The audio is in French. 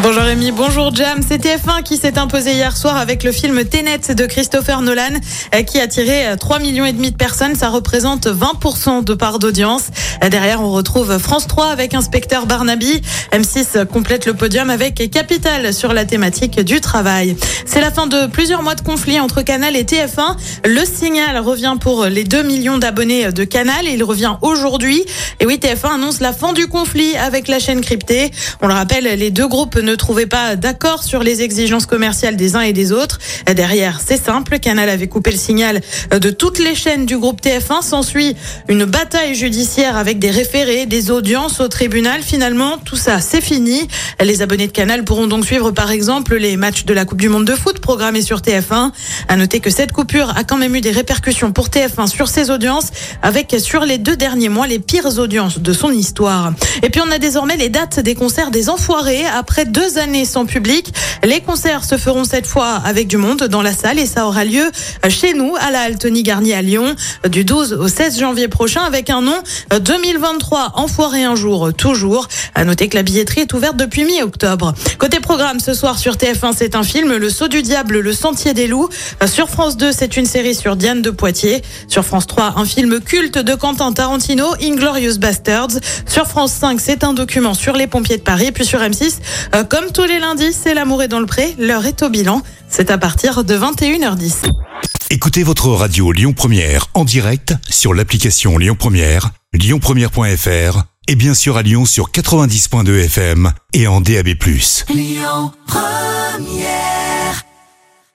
Bonjour Rémi, bonjour Jam. C'est TF1 qui s'est imposé hier soir avec le film Tenet de Christopher Nolan euh, qui a attiré 3 millions et demi de personnes. Ça représente 20% de part d'audience. Euh, Derrière, on retrouve France 3 avec Inspecteur Barnaby. M6 complète le podium avec Capital sur la thématique du travail. C'est la fin de plusieurs mois de conflit entre Canal et TF1. Le signal revient pour les 2 millions d'abonnés de Canal. Il revient aujourd'hui. Et oui, TF1 annonce la fin du conflit avec la chaîne cryptée. On le rappelle, les deux groupes ne trouvaient pas d'accord sur les exigences commerciales des uns et des autres. Derrière, c'est simple. Canal avait coupé le signal de toutes les chaînes du groupe TF1. S'ensuit une bataille judiciaire avec des référés, des audiences au tribunal. Finalement, tout ça, c'est fini. Les abonnés de Canal pourront donc suivre, par exemple, les matchs de la Coupe du Monde de foot programmés sur TF1. À noter que cette coupure a quand même eu des répercussions pour TF1 sur ses audiences, avec sur les deux derniers mois les pires audiences de son histoire. Et puis on a désormais les dates des concerts des Enfoirés après deux années sans public. Les concerts se feront cette fois avec du monde dans la salle et ça aura lieu chez nous à la Altony Garnier à Lyon du 12 au 16 janvier prochain avec un nom 2023 Enfoiré un jour toujours. À noter que la billetterie est ouverte depuis mi-octobre. Côté programme ce soir sur TF1 c'est un film Le saut du diable, Le sentier des loups. Sur France 2 c'est une série sur Diane de Poitiers. Sur France 3 un film culte de Quentin Tarantino, Inglorious Bastards. Sur France 5 c'est un document sur les pompiers de Paris. Puis sur M6 euh, comme tous les lundis c'est L'amour est dans le pré. L'heure est au bilan. C'est à partir de 21h10. Écoutez votre radio Lyon Première en direct sur l'application Lyon Première, lyonpremière.fr et bien sûr à Lyon sur 90.2 FM et en DAB+.